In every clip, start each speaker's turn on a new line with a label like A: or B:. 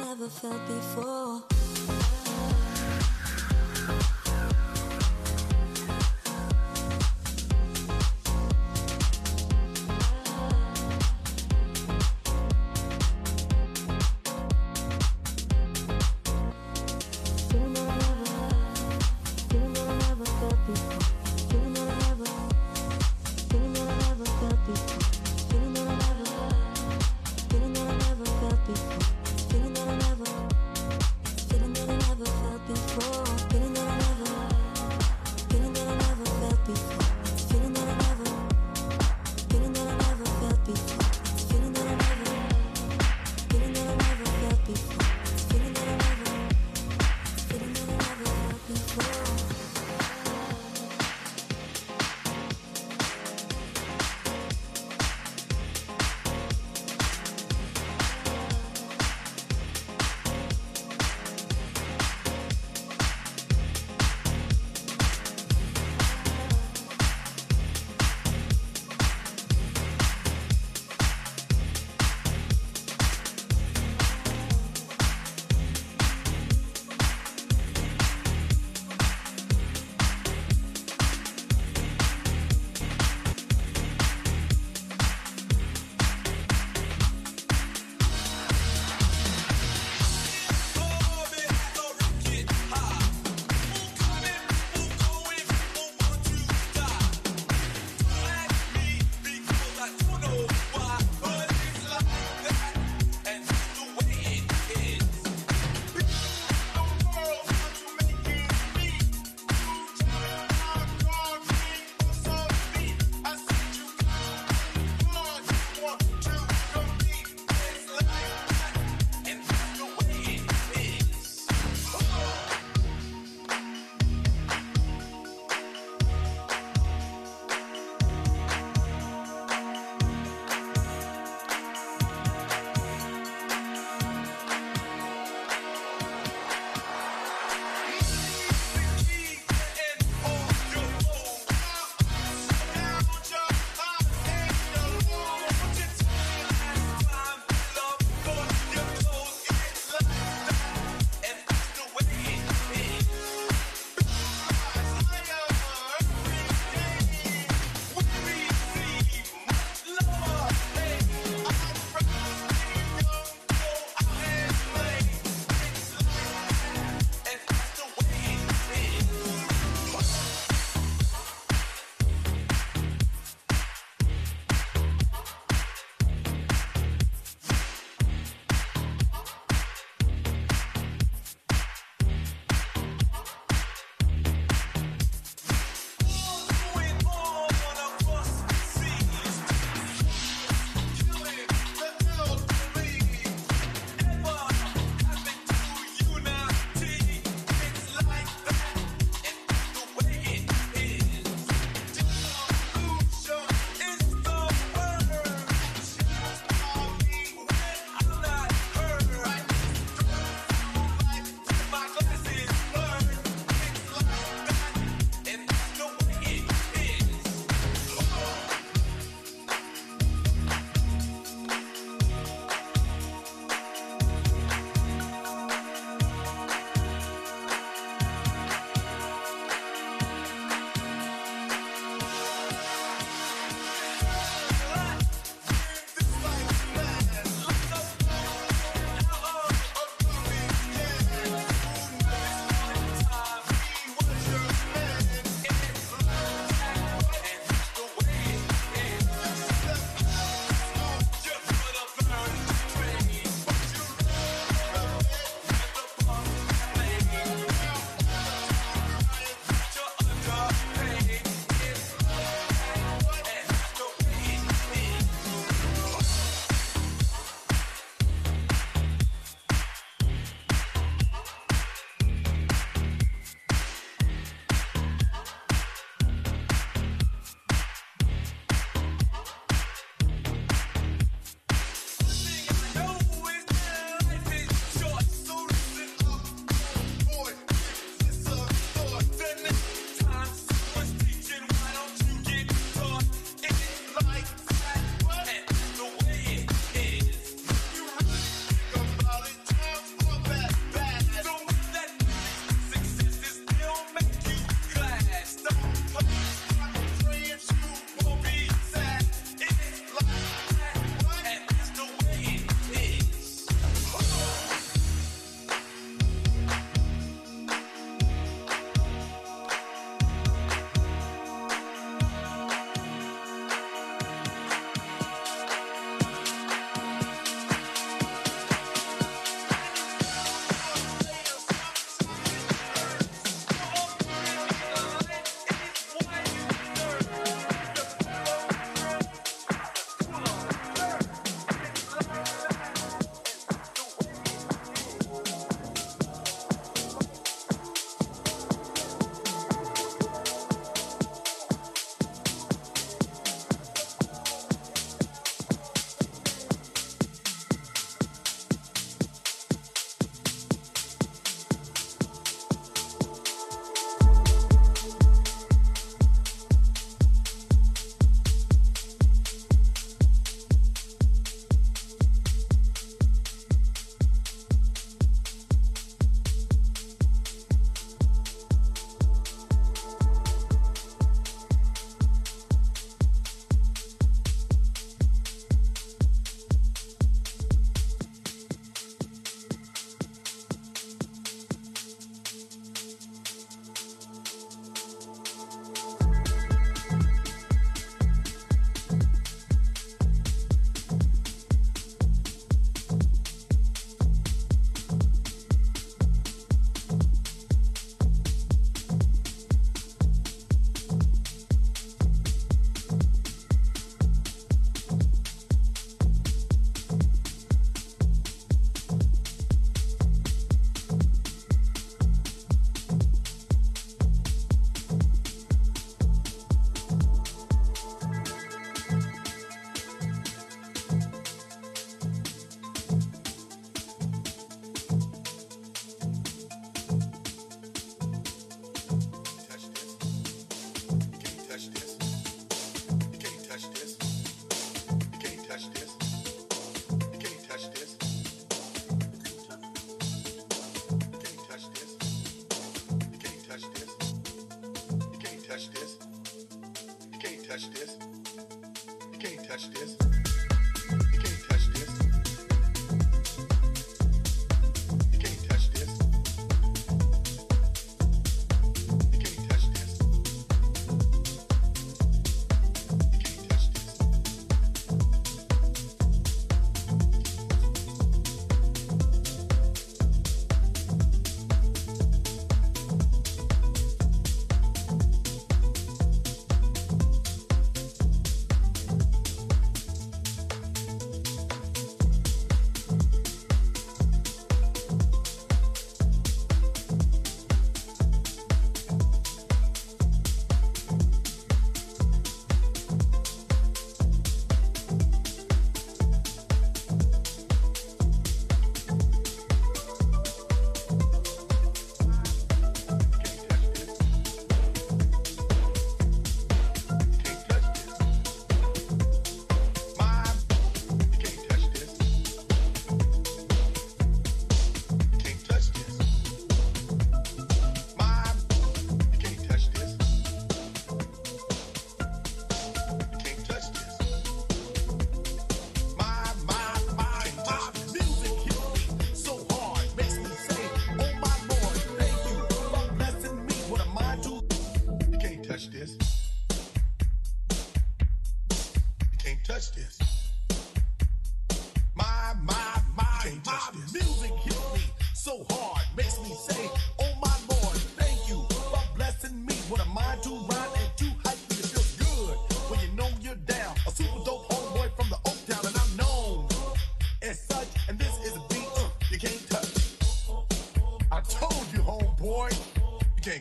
A: never felt before.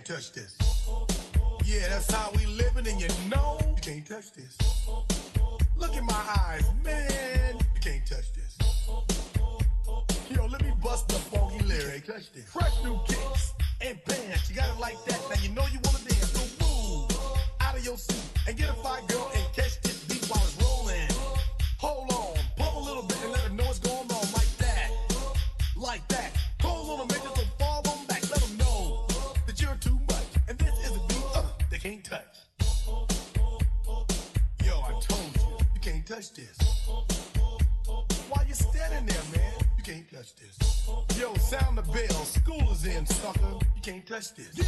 B: Touch this. You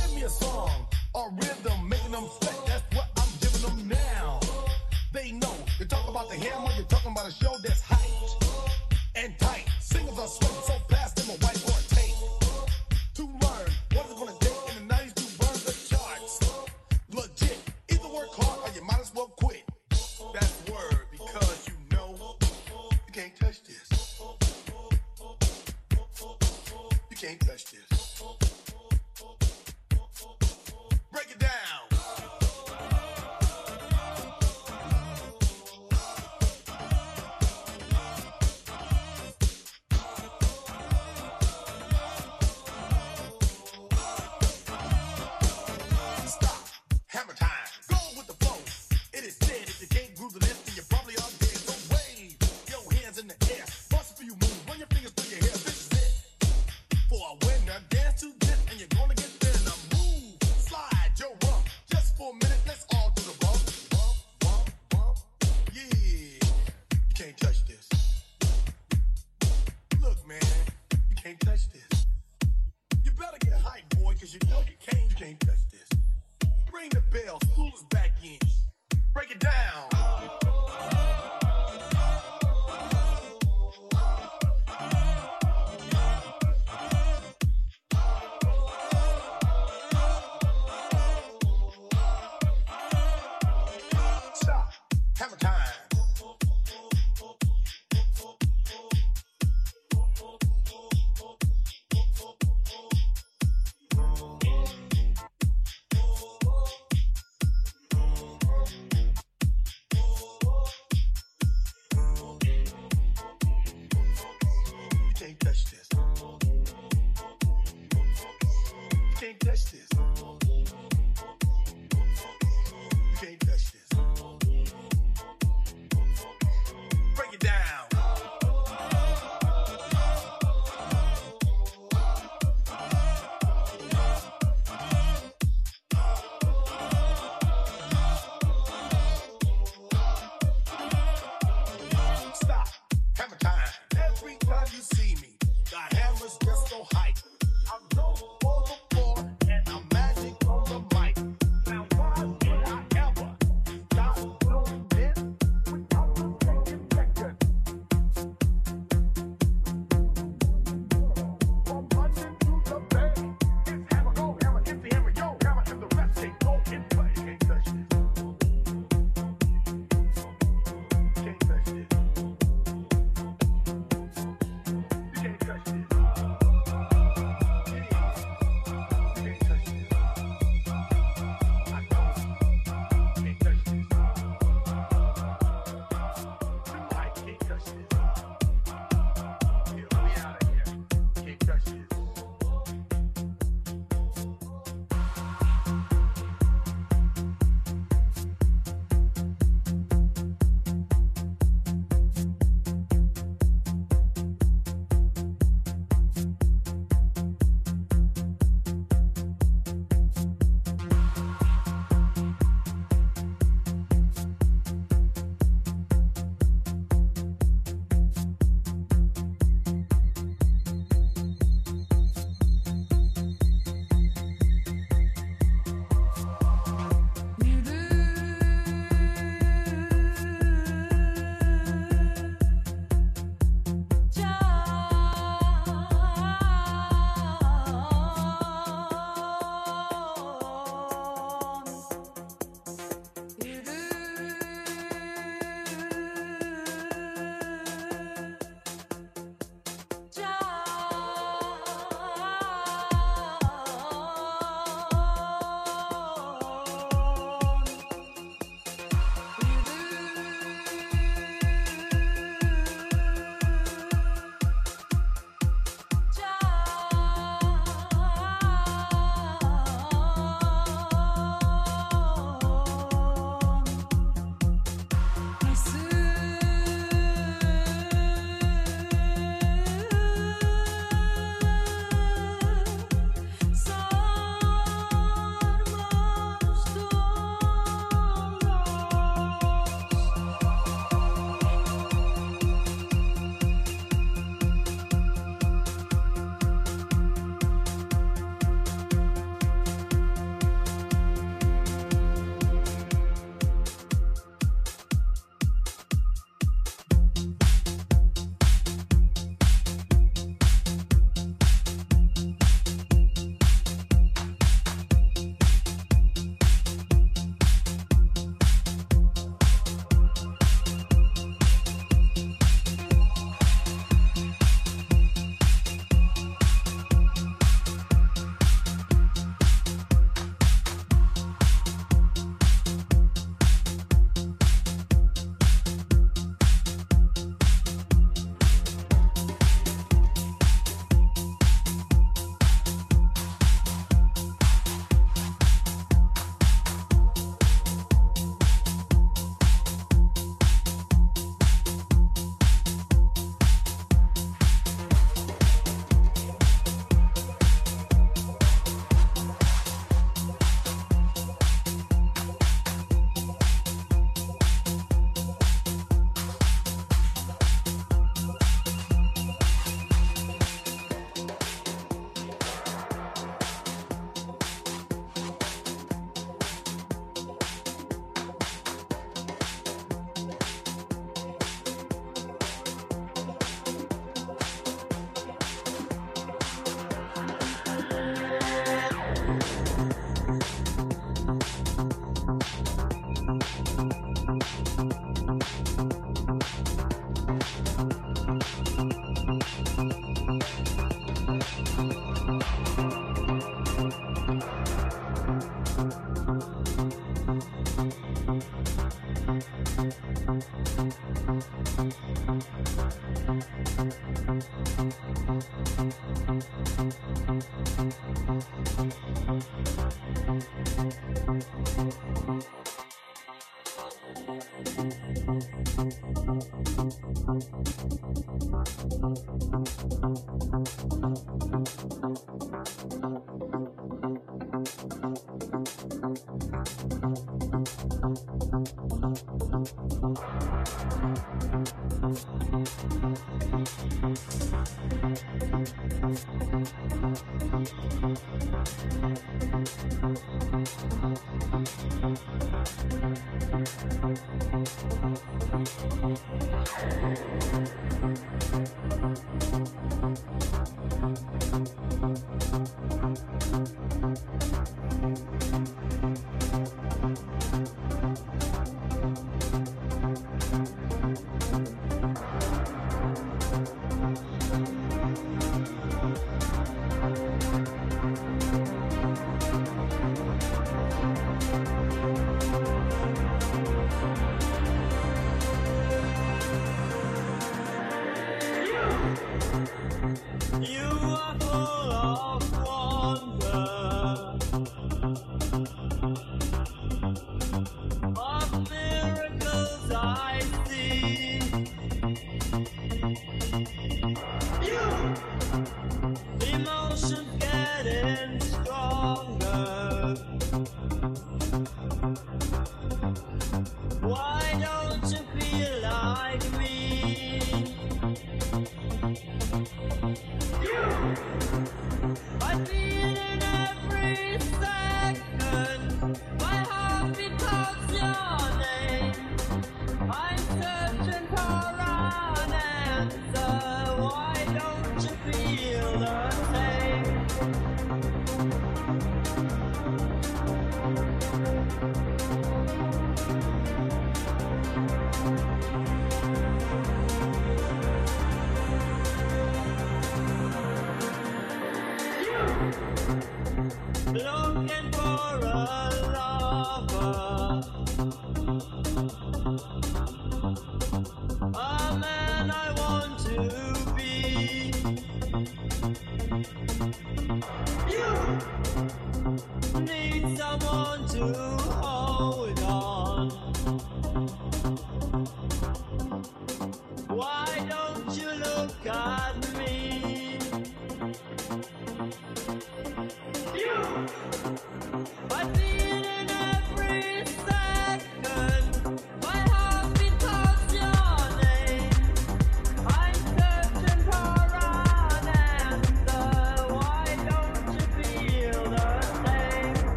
C: like me?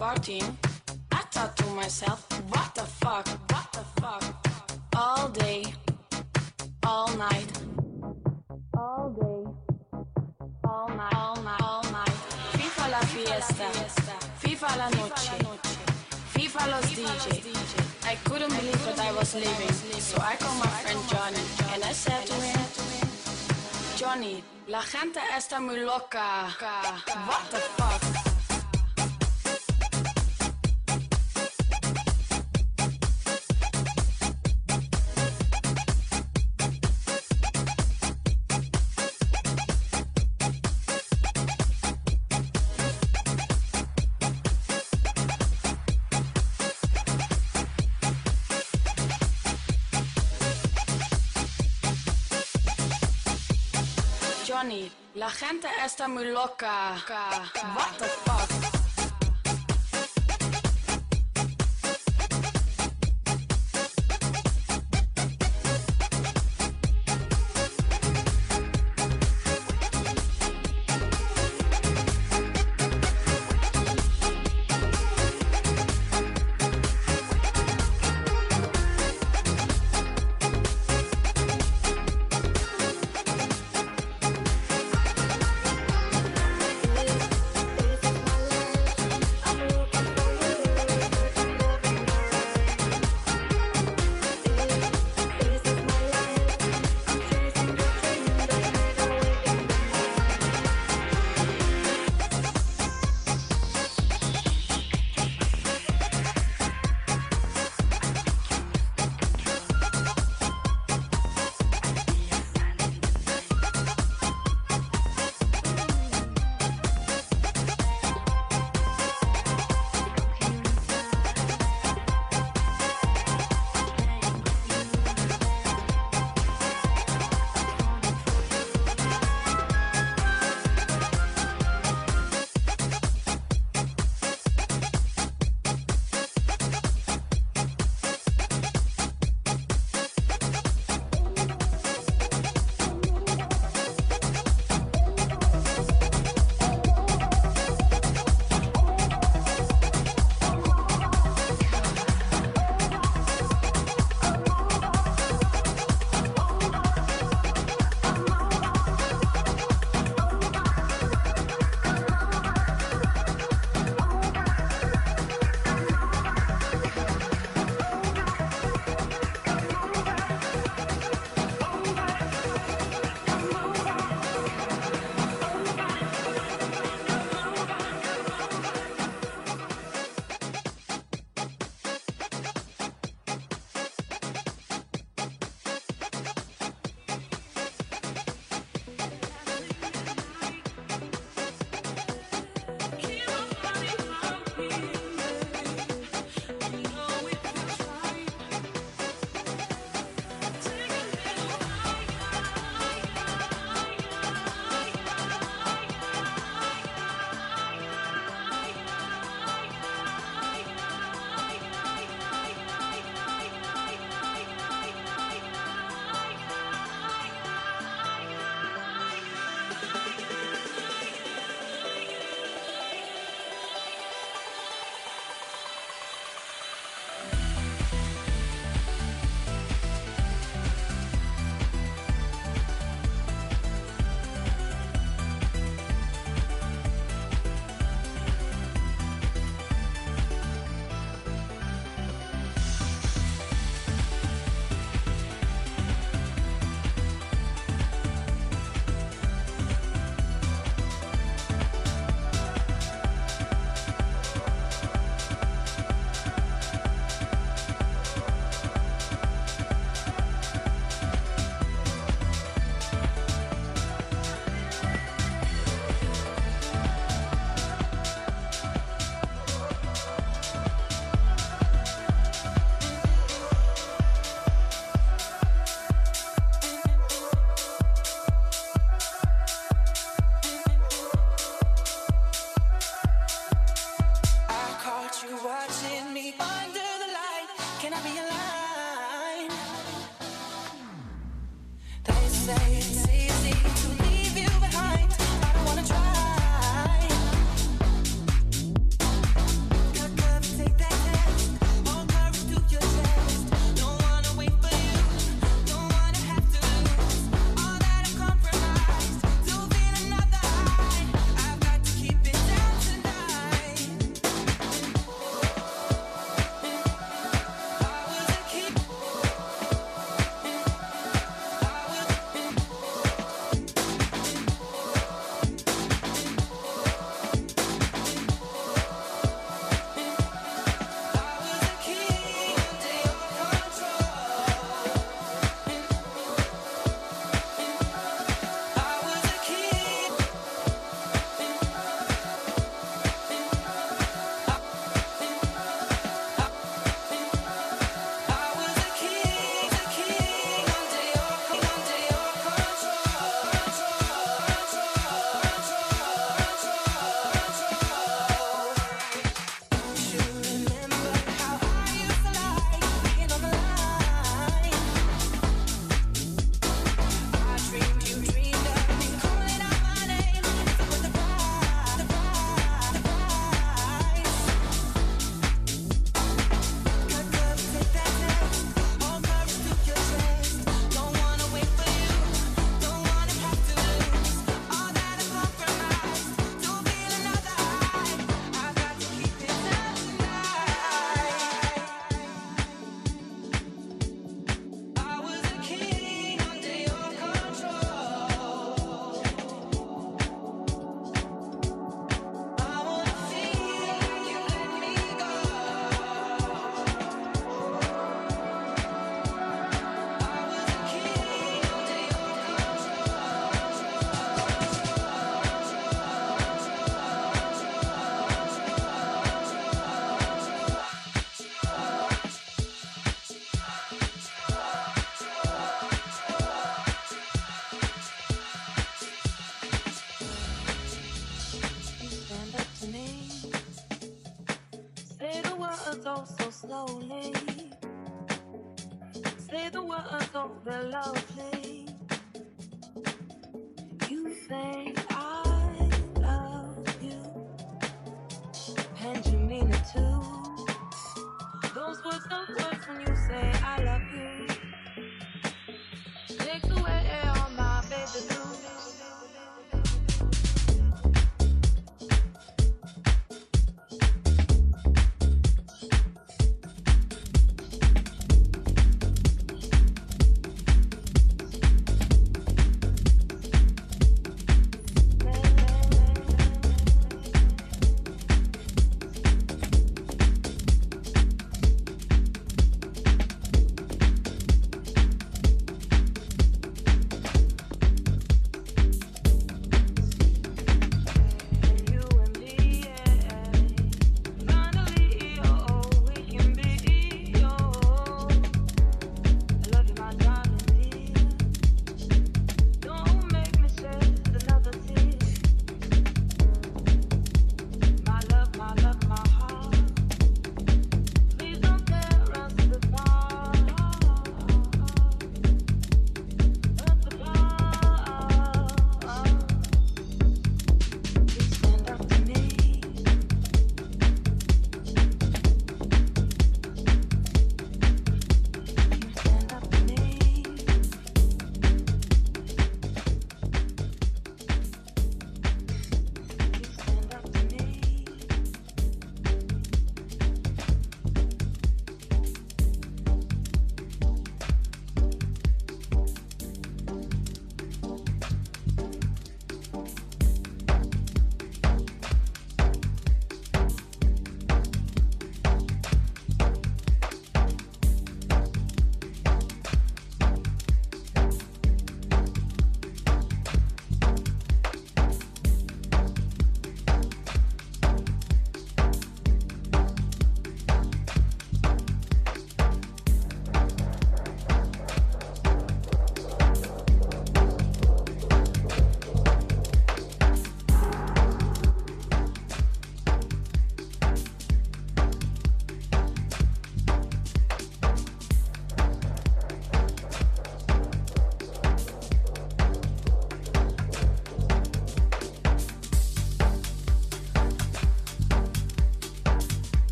D: 14, I
E: thought to myself, what the fuck, what the fuck? All day, all night, all day, all night, all night, all night. Viva la fiesta, Viva la noche, Viva los DJ. I couldn't believe that I was leaving, so I called my friend Johnny and I said to him, Johnny, la gente está muy loca. What the fuck? Gente está muy loca. What the fuck?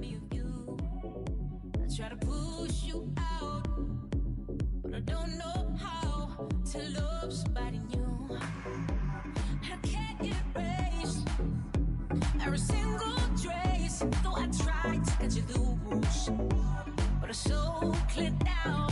F: I try to push you out, but I don't know how to love somebody new. I can't erase every single trace, though I tried to cut you loose, but I'm so
G: clipped out.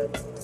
F: assets.